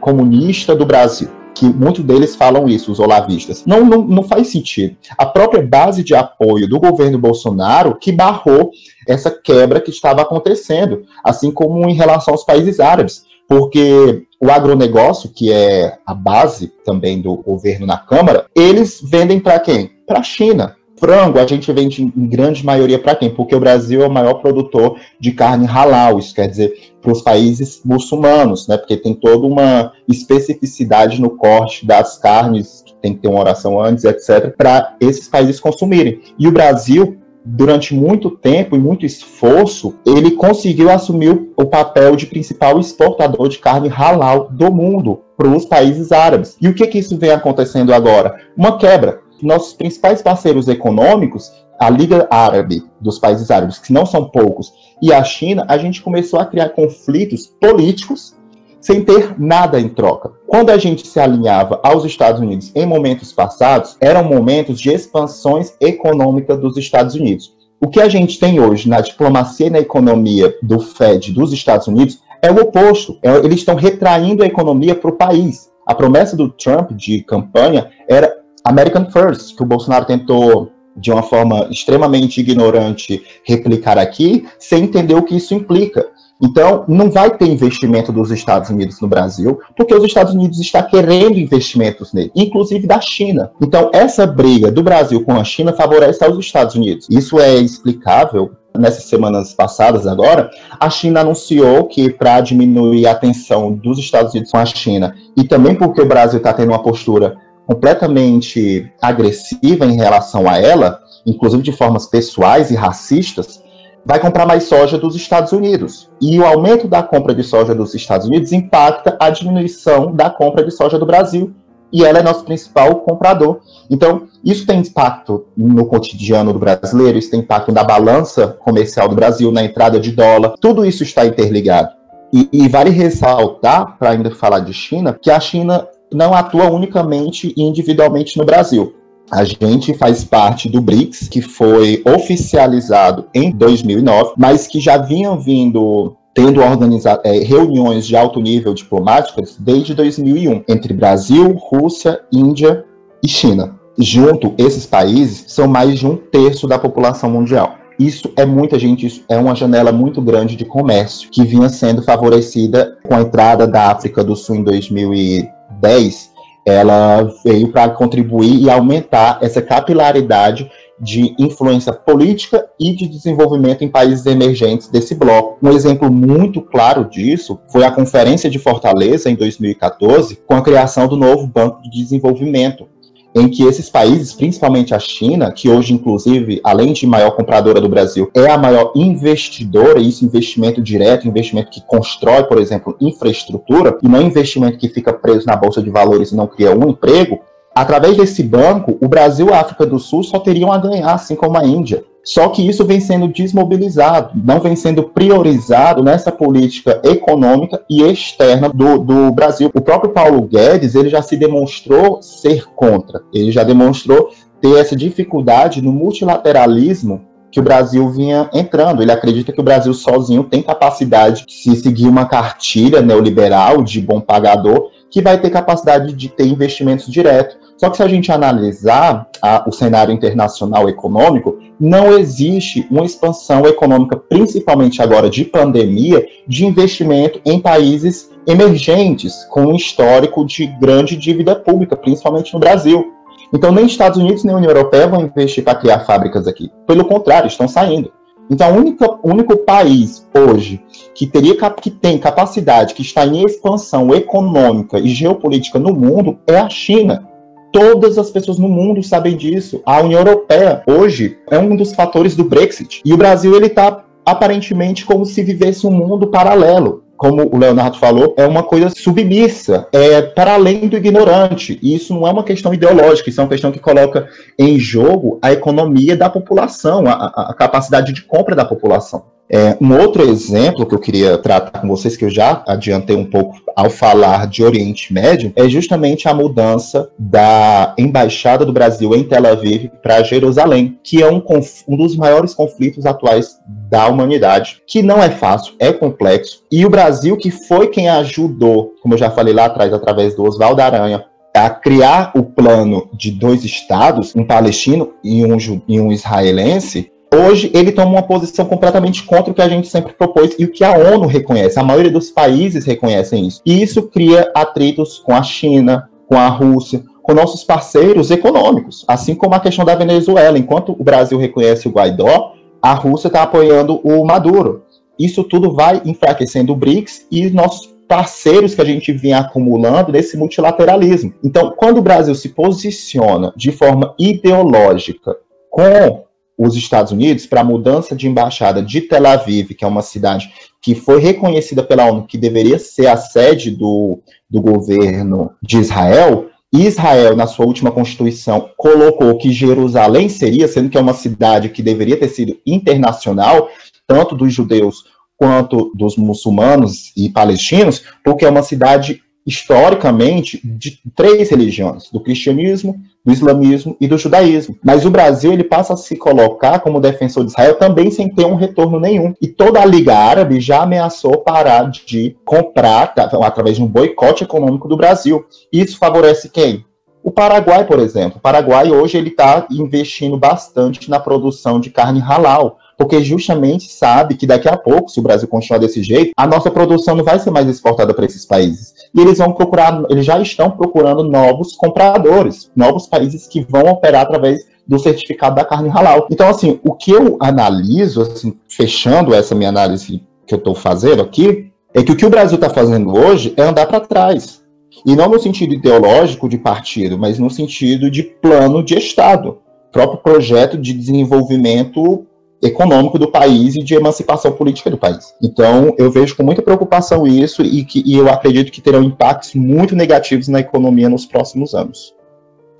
comunista do Brasil que muitos deles falam isso, os olavistas. Não, não, não faz sentido. A própria base de apoio do governo Bolsonaro que barrou essa quebra que estava acontecendo, assim como em relação aos países árabes, porque o agronegócio, que é a base também do governo na Câmara, eles vendem para quem? Para a China frango a gente vende em grande maioria para quem? Porque o Brasil é o maior produtor de carne halal, isso quer dizer para os países muçulmanos, né? Porque tem toda uma especificidade no corte das carnes, tem que ter uma oração antes, etc, para esses países consumirem. E o Brasil durante muito tempo e muito esforço, ele conseguiu assumir o papel de principal exportador de carne halal do mundo para os países árabes. E o que que isso vem acontecendo agora? Uma quebra nossos principais parceiros econômicos, a Liga Árabe dos países árabes, que não são poucos, e a China, a gente começou a criar conflitos políticos sem ter nada em troca. Quando a gente se alinhava aos Estados Unidos em momentos passados, eram momentos de expansões econômicas dos Estados Unidos. O que a gente tem hoje na diplomacia e na economia do Fed dos Estados Unidos é o oposto. É, eles estão retraindo a economia para o país. A promessa do Trump de campanha era American First, que o Bolsonaro tentou de uma forma extremamente ignorante, replicar aqui, sem entender o que isso implica. Então, não vai ter investimento dos Estados Unidos no Brasil, porque os Estados Unidos estão querendo investimentos nele, inclusive da China. Então, essa briga do Brasil com a China favorece aos Estados Unidos. Isso é explicável nessas semanas passadas agora, a China anunciou que para diminuir a tensão dos Estados Unidos com a China e também porque o Brasil está tendo uma postura completamente agressiva em relação a ela, inclusive de formas pessoais e racistas, vai comprar mais soja dos Estados Unidos. E o aumento da compra de soja dos Estados Unidos impacta a diminuição da compra de soja do Brasil. E ela é nosso principal comprador. Então, isso tem impacto no cotidiano do brasileiro, isso tem impacto na balança comercial do Brasil, na entrada de dólar. Tudo isso está interligado. E, e vale ressaltar, para ainda falar de China, que a China não atua unicamente e individualmente no Brasil. A gente faz parte do BRICS, que foi oficializado em 2009, mas que já vinham vindo tendo organizado é, reuniões de alto nível diplomáticas desde 2001 entre Brasil, Rússia, Índia e China. Junto, esses países são mais de um terço da população mundial. Isso é muita gente, isso é uma janela muito grande de comércio que vinha sendo favorecida com a entrada da África do Sul em 2010 ela veio para contribuir e aumentar essa capilaridade de influência política e de desenvolvimento em países emergentes desse bloco. Um exemplo muito claro disso foi a Conferência de Fortaleza, em 2014, com a criação do novo Banco de Desenvolvimento, em que esses países, principalmente a China, que hoje, inclusive, além de maior compradora do Brasil, é a maior investidora, e isso investimento direto, investimento que constrói, por exemplo, infraestrutura, e não investimento que fica preso na Bolsa de Valores e não cria um emprego, através desse banco, o Brasil e a África do Sul só teriam a ganhar, assim como a Índia. Só que isso vem sendo desmobilizado, não vem sendo priorizado nessa política econômica e externa do, do Brasil. O próprio Paulo Guedes ele já se demonstrou ser contra, ele já demonstrou ter essa dificuldade no multilateralismo que o Brasil vinha entrando. Ele acredita que o Brasil sozinho tem capacidade de se seguir uma cartilha neoliberal de bom pagador que vai ter capacidade de ter investimentos diretos. Só que se a gente analisar a, o cenário internacional econômico, não existe uma expansão econômica, principalmente agora de pandemia, de investimento em países emergentes, com um histórico de grande dívida pública, principalmente no Brasil. Então, nem Estados Unidos nem União Europeia vão investir para criar fábricas aqui. Pelo contrário, estão saindo. Então, o único país hoje que teria que tem capacidade, que está em expansão econômica e geopolítica no mundo é a China. Todas as pessoas no mundo sabem disso. A União Europeia hoje é um dos fatores do Brexit. E o Brasil ele está aparentemente como se vivesse um mundo paralelo como o Leonardo falou, é uma coisa submissa, é para além do ignorante. E isso não é uma questão ideológica, isso é uma questão que coloca em jogo a economia da população, a, a capacidade de compra da população. É, um outro exemplo que eu queria tratar com vocês, que eu já adiantei um pouco ao falar de Oriente Médio, é justamente a mudança da Embaixada do Brasil em Tel Aviv para Jerusalém, que é um, um dos maiores conflitos atuais da humanidade, que não é fácil, é complexo. E o Brasil, que foi quem ajudou, como eu já falei lá atrás, através do Oswaldo Aranha, a criar o plano de dois estados, um palestino e um, e um israelense, Hoje ele toma uma posição completamente contra o que a gente sempre propôs e o que a ONU reconhece. A maioria dos países reconhecem isso. E isso cria atritos com a China, com a Rússia, com nossos parceiros econômicos, assim como a questão da Venezuela. Enquanto o Brasil reconhece o Guaidó, a Rússia está apoiando o Maduro. Isso tudo vai enfraquecendo o BRICS e nossos parceiros que a gente vinha acumulando nesse multilateralismo. Então, quando o Brasil se posiciona de forma ideológica com os Estados Unidos para a mudança de embaixada de Tel Aviv, que é uma cidade que foi reconhecida pela ONU que deveria ser a sede do, do governo de Israel, Israel, na sua última constituição, colocou que Jerusalém seria, sendo que é uma cidade que deveria ter sido internacional, tanto dos judeus quanto dos muçulmanos e palestinos, porque é uma cidade historicamente de três religiões, do cristianismo, do islamismo e do judaísmo. Mas o Brasil ele passa a se colocar como defensor de Israel também sem ter um retorno nenhum. E toda a Liga Árabe já ameaçou parar de comprar através de um boicote econômico do Brasil. Isso favorece quem? O Paraguai, por exemplo, o Paraguai hoje ele está investindo bastante na produção de carne halal, porque justamente sabe que daqui a pouco, se o Brasil continuar desse jeito, a nossa produção não vai ser mais exportada para esses países. E eles vão procurar, eles já estão procurando novos compradores, novos países que vão operar através do certificado da carne halal. Então, assim, o que eu analiso, assim, fechando essa minha análise que eu estou fazendo aqui, é que o que o Brasil está fazendo hoje é andar para trás. E não no sentido ideológico de partido, mas no sentido de plano de Estado. Próprio projeto de desenvolvimento econômico do país e de emancipação política do país. Então, eu vejo com muita preocupação isso e, que, e eu acredito que terão impactos muito negativos na economia nos próximos anos.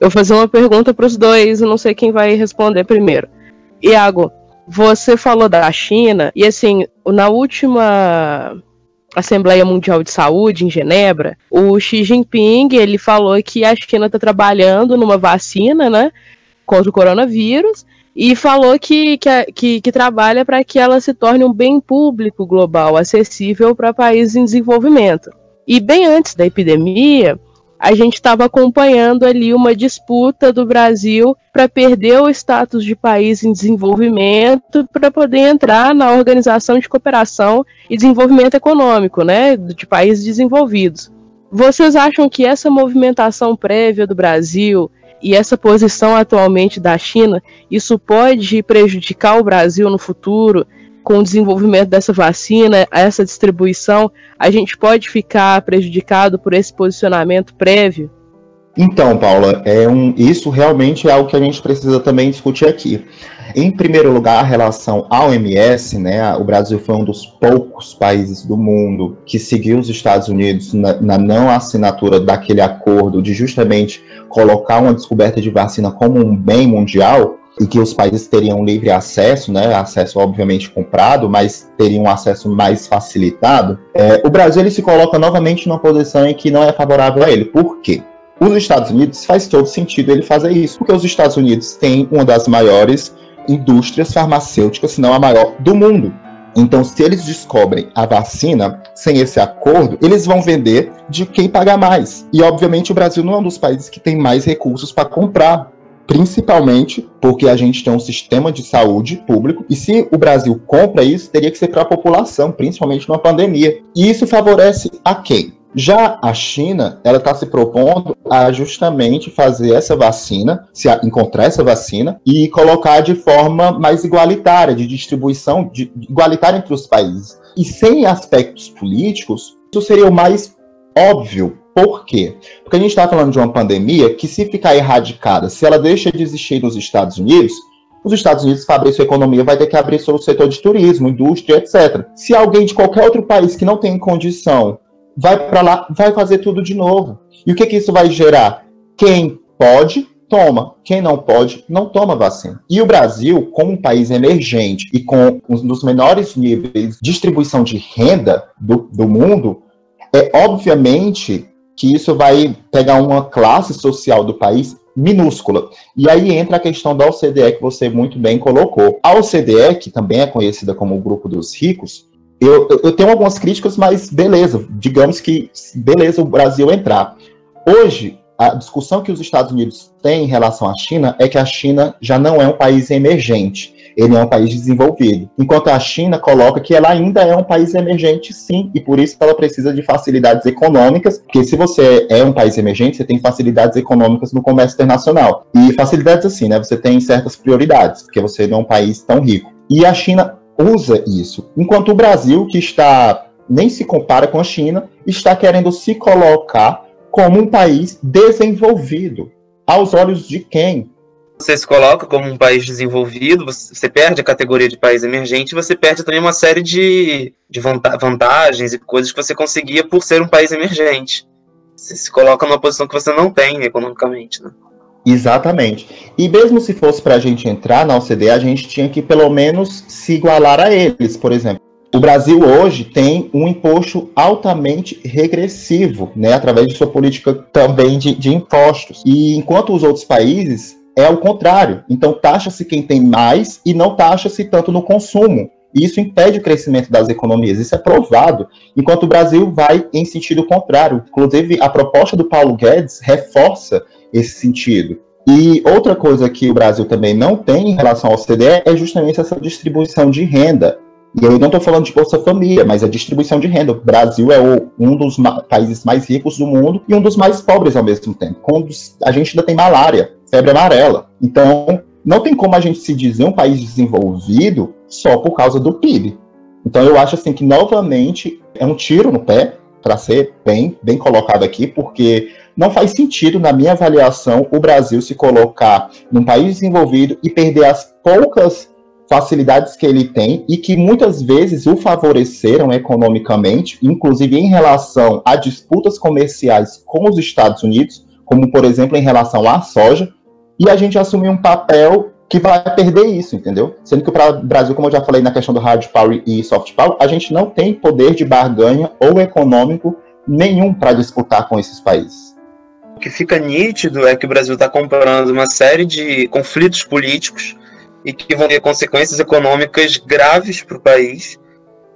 Eu vou fazer uma pergunta para os dois, eu não sei quem vai responder primeiro. Iago, você falou da China, e assim, na última Assembleia Mundial de Saúde em Genebra, o Xi Jinping ele falou que a China está trabalhando numa vacina, né, contra o coronavírus, e falou que, que, que, que trabalha para que ela se torne um bem público global, acessível para países em desenvolvimento. E bem antes da epidemia, a gente estava acompanhando ali uma disputa do Brasil para perder o status de país em desenvolvimento para poder entrar na Organização de Cooperação e Desenvolvimento Econômico, né, de países desenvolvidos. Vocês acham que essa movimentação prévia do Brasil e essa posição atualmente da China, isso pode prejudicar o Brasil no futuro com o desenvolvimento dessa vacina, essa distribuição, a gente pode ficar prejudicado por esse posicionamento prévio? Então, Paula, é um, isso realmente é algo que a gente precisa também discutir aqui. Em primeiro lugar, a relação à OMS, né? O Brasil foi um dos poucos países do mundo que seguiu os Estados Unidos na, na não assinatura daquele acordo de justamente colocar uma descoberta de vacina como um bem mundial e que os países teriam livre acesso, né, acesso obviamente comprado, mas teriam acesso mais facilitado, é, o Brasil ele se coloca novamente numa posição em que não é favorável a ele. Por quê? Os Estados Unidos faz todo sentido ele fazer isso, porque os Estados Unidos têm uma das maiores indústrias farmacêuticas, se não a maior do mundo. Então, se eles descobrem a vacina sem esse acordo, eles vão vender de quem paga mais. E, obviamente, o Brasil não é um dos países que tem mais recursos para comprar principalmente porque a gente tem um sistema de saúde público e se o Brasil compra isso, teria que ser para a população, principalmente numa pandemia. E isso favorece a quem? Já a China, ela está se propondo a justamente fazer essa vacina, se encontrar essa vacina e colocar de forma mais igualitária, de distribuição de, igualitária entre os países. E sem aspectos políticos, isso seria o mais óbvio por quê? Porque a gente está falando de uma pandemia que, se ficar erradicada, se ela deixa de existir nos Estados Unidos, os Estados Unidos, para abrir sua economia, vai ter que abrir seu setor de turismo, indústria, etc. Se alguém de qualquer outro país que não tem condição vai para lá, vai fazer tudo de novo. E o que, que isso vai gerar? Quem pode, toma. Quem não pode, não toma vacina. E o Brasil, como um país emergente e com um dos menores níveis de distribuição de renda do, do mundo, é obviamente que isso vai pegar uma classe social do país minúscula. E aí entra a questão da OCDE que você muito bem colocou. A OCDE, que também é conhecida como o grupo dos ricos, eu, eu tenho algumas críticas, mas beleza, digamos que beleza o Brasil entrar. Hoje, a discussão que os Estados Unidos têm em relação à China é que a China já não é um país emergente ele é um país desenvolvido. Enquanto a China coloca que ela ainda é um país emergente, sim, e por isso ela precisa de facilidades econômicas, porque se você é um país emergente, você tem facilidades econômicas no comércio internacional. E facilidades assim, né? Você tem certas prioridades, porque você não é um país tão rico. E a China usa isso. Enquanto o Brasil, que está nem se compara com a China, está querendo se colocar como um país desenvolvido. Aos olhos de quem? você se coloca como um país desenvolvido, você perde a categoria de país emergente, você perde também uma série de, de vantagens e coisas que você conseguia por ser um país emergente. Você se coloca numa posição que você não tem economicamente, né? Exatamente. E mesmo se fosse para a gente entrar na OCDE, a gente tinha que pelo menos se igualar a eles. Por exemplo, o Brasil hoje tem um imposto altamente regressivo, né, através de sua política também de, de impostos. E enquanto os outros países é o contrário. Então, taxa-se quem tem mais e não taxa-se tanto no consumo. Isso impede o crescimento das economias. Isso é provado. Enquanto o Brasil vai em sentido contrário. Inclusive, a proposta do Paulo Guedes reforça esse sentido. E outra coisa que o Brasil também não tem em relação ao CDE é justamente essa distribuição de renda. E eu não estou falando de Bolsa Família, mas a distribuição de renda. O Brasil é o, um dos países mais ricos do mundo e um dos mais pobres ao mesmo tempo. Quando a gente ainda tem malária, febre amarela. Então, não tem como a gente se dizer um país desenvolvido só por causa do PIB. Então, eu acho assim que, novamente, é um tiro no pé, para ser bem, bem colocado aqui, porque não faz sentido, na minha avaliação, o Brasil se colocar num país desenvolvido e perder as poucas facilidades que ele tem e que muitas vezes o favoreceram economicamente, inclusive em relação a disputas comerciais com os Estados Unidos, como por exemplo em relação à soja, e a gente assumir um papel que vai perder isso, entendeu? Sendo que o Brasil, como eu já falei na questão do hard power e soft power, a gente não tem poder de barganha ou econômico nenhum para disputar com esses países. Que fica nítido é que o Brasil está comprando uma série de conflitos políticos e que vão ter consequências econômicas graves para o país.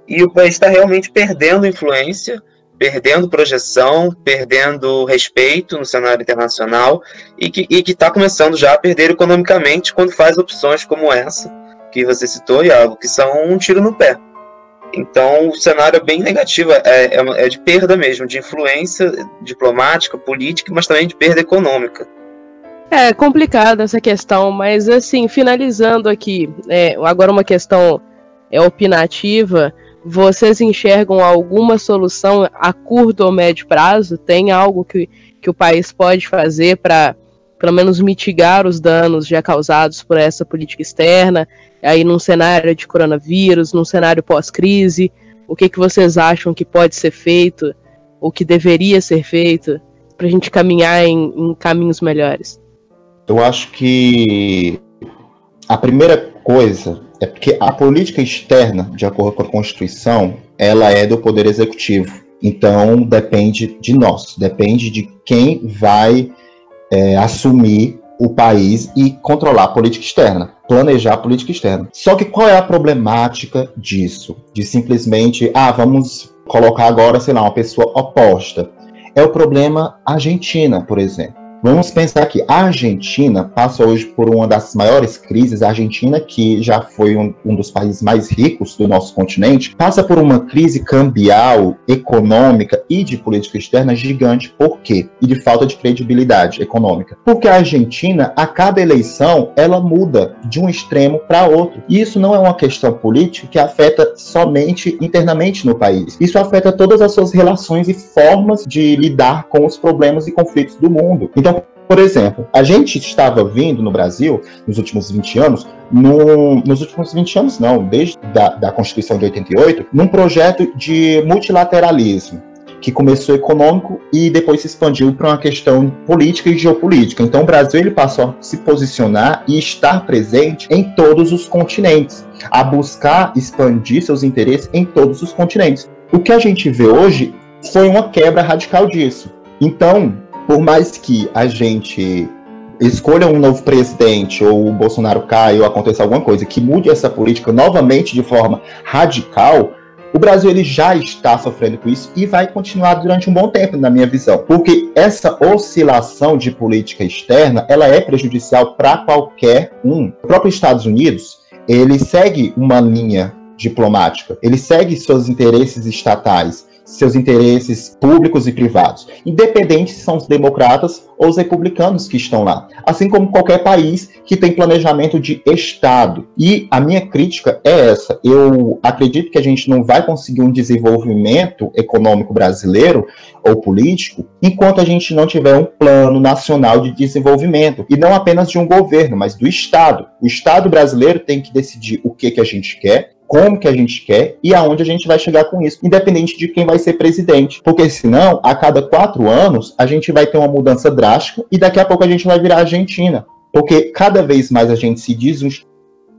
E o país está realmente perdendo influência, perdendo projeção, perdendo respeito no cenário internacional e que está começando já a perder economicamente quando faz opções como essa que você citou, Iago, que são um tiro no pé. Então, o cenário é bem negativo, é, é, é, de perda mesmo, de influência diplomática, política, mas também de perda econômica. É complicada essa questão, mas assim, finalizando aqui, é, agora uma questão é opinativa, vocês enxergam alguma solução a curto ou médio prazo? Tem algo que, que o país pode fazer para pelo menos mitigar os danos já causados por essa política externa, aí num cenário de coronavírus, num cenário pós-crise, o que, que vocês acham que pode ser feito, o que deveria ser feito, para a gente caminhar em, em caminhos melhores? Eu acho que a primeira coisa é porque a política externa, de acordo com a Constituição, ela é do Poder Executivo. Então depende de nós, depende de quem vai é, assumir o país e controlar a política externa, planejar a política externa. Só que qual é a problemática disso? De simplesmente, ah, vamos colocar agora, sei lá, uma pessoa oposta. É o problema Argentina, por exemplo. Vamos pensar que a Argentina passa hoje por uma das maiores crises. A Argentina, que já foi um, um, dos países mais ricos do nosso continente, passa por uma crise cambial, econômica e de política externa gigante. Por quê? E de falta de credibilidade econômica. Porque a Argentina, a cada eleição, ela muda de um extremo para outro. E isso não é uma questão política que afeta somente internamente no país. Isso afeta todas as suas relações e formas de lidar com os problemas e conflitos do mundo. Então, por exemplo, a gente estava vindo no Brasil, nos últimos 20 anos, no, nos últimos 20 anos não, desde da, da Constituição de 88, num projeto de multilateralismo, que começou econômico e depois se expandiu para uma questão política e geopolítica. Então o Brasil ele passou a se posicionar e estar presente em todos os continentes, a buscar expandir seus interesses em todos os continentes. O que a gente vê hoje foi uma quebra radical disso. Então, por mais que a gente escolha um novo presidente ou o Bolsonaro caia ou aconteça alguma coisa que mude essa política novamente de forma radical, o Brasil ele já está sofrendo com isso e vai continuar durante um bom tempo, na minha visão, porque essa oscilação de política externa ela é prejudicial para qualquer um. O próprio Estados Unidos ele segue uma linha diplomática, ele segue seus interesses estatais seus interesses públicos e privados, independente se são os democratas ou os republicanos que estão lá, assim como qualquer país que tem planejamento de Estado. E a minha crítica é essa: eu acredito que a gente não vai conseguir um desenvolvimento econômico brasileiro ou político enquanto a gente não tiver um plano nacional de desenvolvimento, e não apenas de um governo, mas do Estado. O Estado brasileiro tem que decidir o que, que a gente quer, como que a gente quer e aonde a gente vai chegar com isso, independente de quem vai ser presidente. Porque senão, a cada quatro anos, a gente vai ter uma mudança drástica e daqui a pouco a gente vai virar Argentina. Porque cada vez mais a gente se diz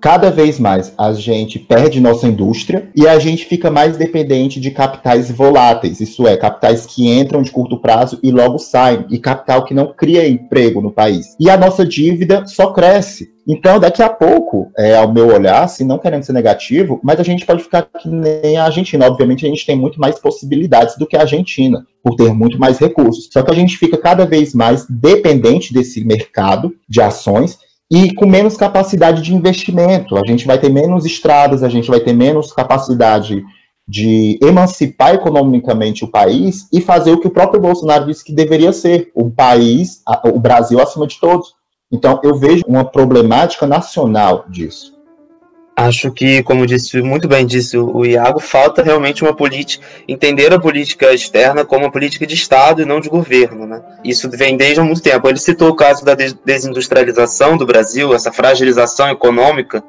cada vez mais a gente perde nossa indústria e a gente fica mais dependente de capitais voláteis, isso é, capitais que entram de curto prazo e logo saem, e capital que não cria emprego no país. E a nossa dívida só cresce. Então, daqui a pouco, é, ao meu olhar, assim, não querendo ser negativo, mas a gente pode ficar que nem a Argentina. Obviamente, a gente tem muito mais possibilidades do que a Argentina, por ter muito mais recursos. Só que a gente fica cada vez mais dependente desse mercado de ações e com menos capacidade de investimento. A gente vai ter menos estradas, a gente vai ter menos capacidade de emancipar economicamente o país e fazer o que o próprio Bolsonaro disse que deveria ser, o país, o Brasil acima de todos. Então, eu vejo uma problemática nacional disso. Acho que, como disse muito bem disse o Iago, falta realmente uma política, entender a política externa como uma política de Estado e não de governo. Né? Isso vem desde há muito tempo. Ele citou o caso da desindustrialização do Brasil, essa fragilização econômica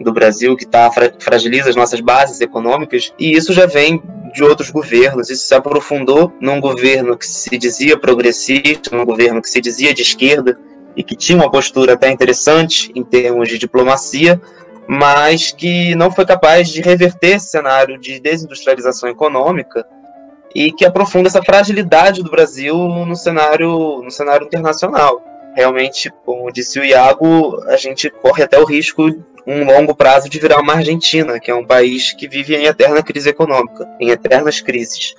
do Brasil que tá, fragiliza as nossas bases econômicas, e isso já vem de outros governos. Isso se aprofundou num governo que se dizia progressista, num governo que se dizia de esquerda, e que tinha uma postura até interessante em termos de diplomacia, mas que não foi capaz de reverter esse cenário de desindustrialização econômica e que aprofunda essa fragilidade do Brasil no cenário, no cenário internacional. Realmente, como disse o Iago, a gente corre até o risco, um longo prazo, de virar uma Argentina, que é um país que vive em eterna crise econômica, em eternas crises.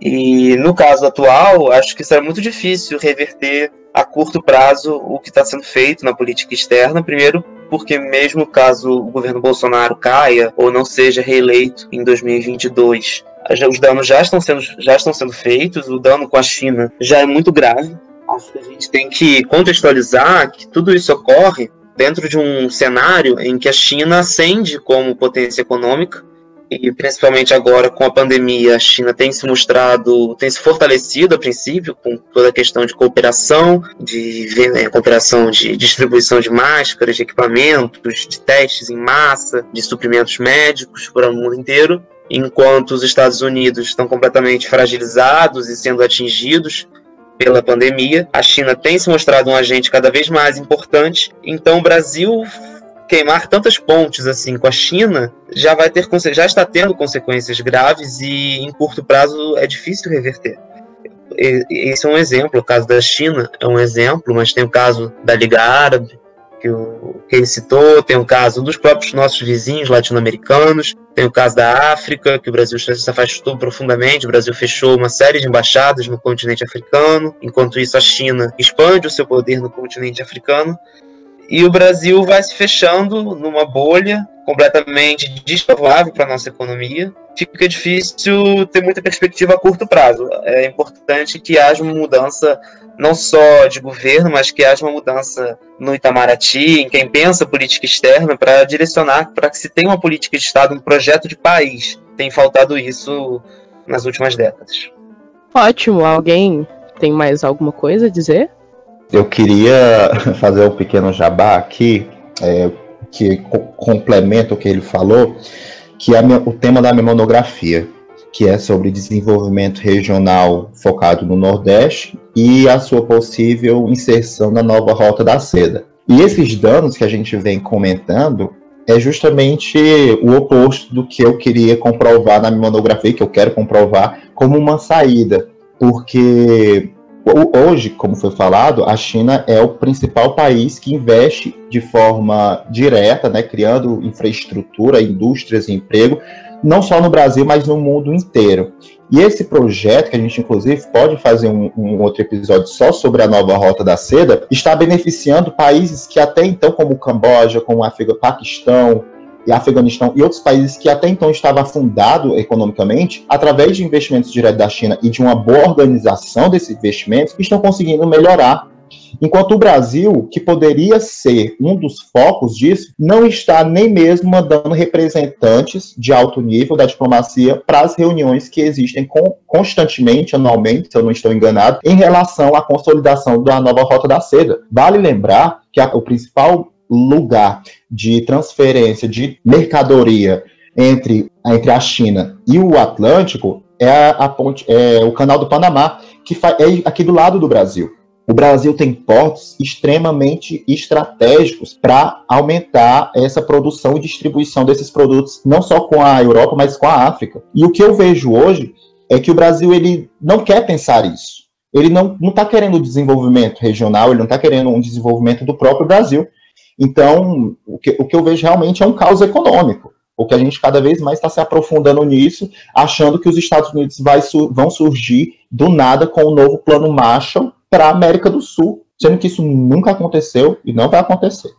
E no caso atual, acho que será muito difícil reverter a curto prazo o que está sendo feito na política externa. Primeiro, porque mesmo caso o governo Bolsonaro caia ou não seja reeleito em 2022, os danos já estão sendo, já estão sendo feitos, o dano com a China já é muito grave. Acho que a gente tem que contextualizar que tudo isso ocorre dentro de um cenário em que a China ascende como potência econômica e principalmente agora com a pandemia, a China tem se mostrado, tem se fortalecido a princípio com toda a questão de cooperação, de é, cooperação de distribuição de máscaras, de equipamentos, de testes em massa, de suprimentos médicos para o mundo inteiro, enquanto os Estados Unidos estão completamente fragilizados e sendo atingidos pela pandemia. A China tem se mostrado um agente cada vez mais importante, então o Brasil queimar tantas pontes assim com a China já vai ter já está tendo consequências graves e em curto prazo é difícil reverter. Esse é um exemplo, o caso da China é um exemplo, mas tem o caso da Liga Árabe, que, o, que ele citou, tem o caso dos próprios nossos vizinhos latino-americanos, tem o caso da África, que o Brasil se afastou profundamente, o Brasil fechou uma série de embaixadas no continente africano, enquanto isso a China expande o seu poder no continente africano, e o Brasil vai se fechando numa bolha completamente desfavorável para a nossa economia. Fica difícil ter muita perspectiva a curto prazo. É importante que haja uma mudança não só de governo, mas que haja uma mudança no Itamaraty, em quem pensa política externa, para direcionar para que se tenha uma política de Estado, um projeto de país. Tem faltado isso nas últimas décadas. Ótimo. Alguém tem mais alguma coisa a dizer? Eu queria fazer um pequeno jabá aqui, é, que complementa o que ele falou, que é o tema da minha monografia, que é sobre desenvolvimento regional focado no Nordeste e a sua possível inserção na nova Rota da Seda. E esses danos que a gente vem comentando é justamente o oposto do que eu queria comprovar na minha monografia, que eu quero comprovar como uma saída, porque Hoje, como foi falado, a China é o principal país que investe de forma direta, né, criando infraestrutura, indústrias e emprego, não só no Brasil, mas no mundo inteiro. E esse projeto, que a gente inclusive pode fazer um, um, outro episódio só sobre a nova Rota da Seda, está beneficiando países que até então, como o Camboja, como o Paquistão, e Afeganistão e outros países que até então estavam afundados economicamente, através de investimentos diretos da China e de uma boa organização desses investimentos, estão conseguindo melhorar. Enquanto o Brasil, que poderia ser um dos focos disso, não está nem mesmo mandando representantes de alto nível da diplomacia para as reuniões que existem constantemente, anualmente, se eu não estou enganado, em relação à consolidação da nova Rota da Seda. Vale lembrar que a, o principal lugar de transferência de mercadoria entre, entre a China e o Atlântico é a, a ponte, é o canal do Panamá, que é aqui do lado do Brasil. O Brasil tem portos extremamente estratégicos para aumentar essa produção e distribuição desses produtos, não só com a Europa, mas com a África. E o que eu vejo hoje é que o Brasil ele não quer pensar isso. Ele não está querendo desenvolvimento regional, ele não está querendo um desenvolvimento do próprio Brasil. Então, o que, o que eu vejo realmente é um caos econômico. O que a gente cada vez mais está se aprofundando nisso, achando que os Estados Unidos vai, vão surgir do nada com o um novo plano Marshall para a América do Sul, sendo que isso nunca aconteceu e não vai acontecer.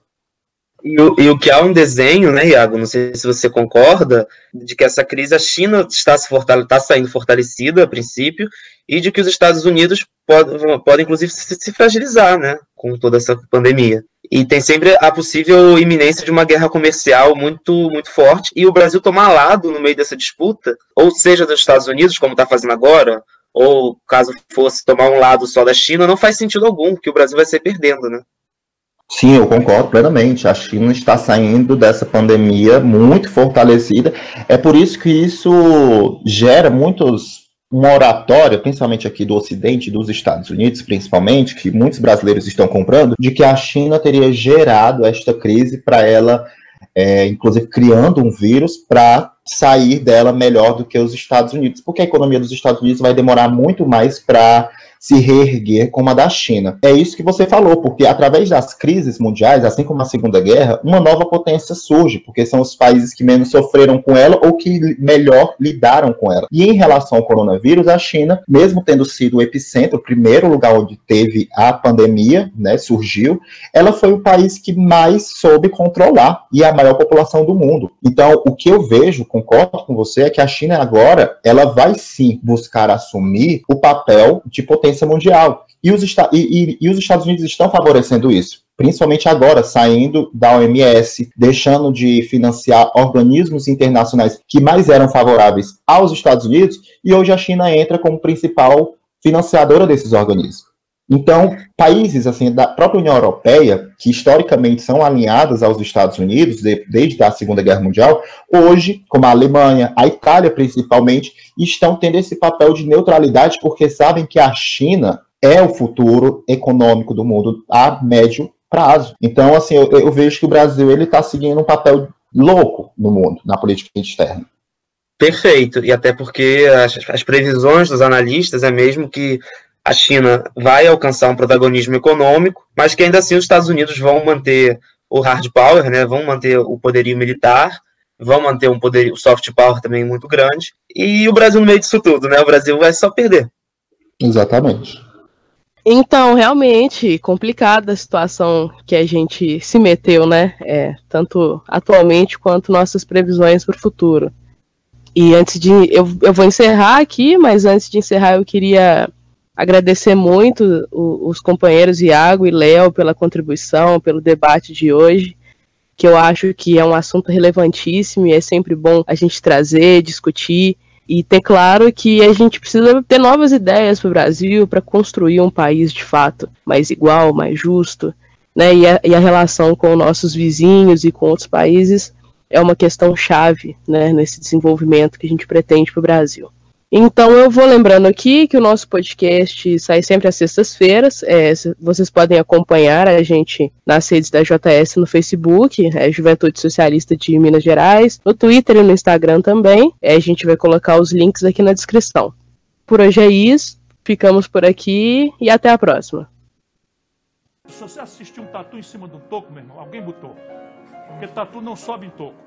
E o, e o, que há um desenho, né, Iago? Não sei se você concorda, de que essa crise, a China está, se fortale está saindo fortalecida a princípio, e de que os Estados Unidos podem, pode, inclusive, se, se, fragilizar, né, com toda essa pandemia. E tem sempre a possível iminência de uma guerra comercial muito, muito forte, e o Brasil tomar lado no meio dessa disputa, ou seja, dos Estados Unidos, como está fazendo agora, ou caso fosse tomar um lado só da China, não faz sentido algum, porque o Brasil vai ser perdendo, né? Sim, eu concordo plenamente. A China está saindo dessa pandemia muito fortalecida. É por isso que isso gera muitos uma oratória, principalmente aqui do Ocidente, dos Estados Unidos, principalmente, que muitos brasileiros estão comprando, de que a China teria gerado esta crise para ela, é, inclusive criando um vírus para sair dela melhor do que os Estados Unidos, porque a economia dos Estados Unidos vai demorar muito mais para se reerguer como a da China. É isso que você falou, porque através das crises mundiais, assim como a Segunda Guerra, uma nova potência surge, porque são os países que menos sofreram com ela ou que melhor lidaram com ela. E em relação ao coronavírus, a China, mesmo tendo sido o epicentro, o primeiro lugar onde teve a pandemia, né, surgiu, ela foi o país que mais soube controlar e a maior população do mundo. Então, o que eu vejo, concordo com você, é que a China agora, ela vai sim buscar assumir o papel de potência mundial. E os, e, e, e os Estados Unidos estão favorecendo isso principalmente agora, saindo da OMS, deixando de financiar organismos internacionais que mais eram favoráveis aos Estados Unidos, e hoje a China entra como principal financiadora desses organismos. Então, países assim da própria União Europeia, que historicamente são alinhados aos Estados Unidos de, desde a Segunda Guerra Mundial, hoje, como a Alemanha, a Itália principalmente, estão tendo esse papel de neutralidade porque sabem que a China é o futuro econômico do mundo a médio prazo. Então, assim, eu, eu vejo que o Brasil ele está seguindo um papel louco no mundo, na política externa. Perfeito, e até porque as, as previsões dos analistas é mesmo que a China vai alcançar um protagonismo econômico, mas que ainda assim os Estados Unidos vão manter o hard power, né, vão manter o poderio militar, vão manter um poder, o soft power também muito grande, e o Brasil no meio disso tudo, né? O Brasil vai só perder. Exatamente. Então, realmente, complicada a situação que a gente se meteu, né? É, tanto atualmente quanto nossas previsões para o futuro. E antes de. Eu, eu vou encerrar aqui, mas antes de encerrar, eu queria agradecer muito os companheiros Iago e Léo pela contribuição, pelo debate de hoje, que eu acho que é um assunto relevantíssimo e é sempre bom a gente trazer, discutir e ter claro que a gente precisa ter novas ideias para o Brasil para construir um país de fato mais igual, mais justo, né? E a, e a relação com nossos vizinhos e com outros países é uma questão chave, né, nesse desenvolvimento que a gente pretende para o Brasil. Então eu vou lembrando aqui que o nosso podcast sai sempre às sextas-feiras. É, vocês podem acompanhar a gente nas redes da JS no Facebook, é Juventude Socialista de Minas Gerais, no Twitter e no Instagram também. É, a gente vai colocar os links aqui na descrição. Por hoje é isso. Ficamos por aqui e até a próxima. Se você assistiu um tatu em cima do toco, meu irmão, alguém botou. Porque tatu não sobe em toco.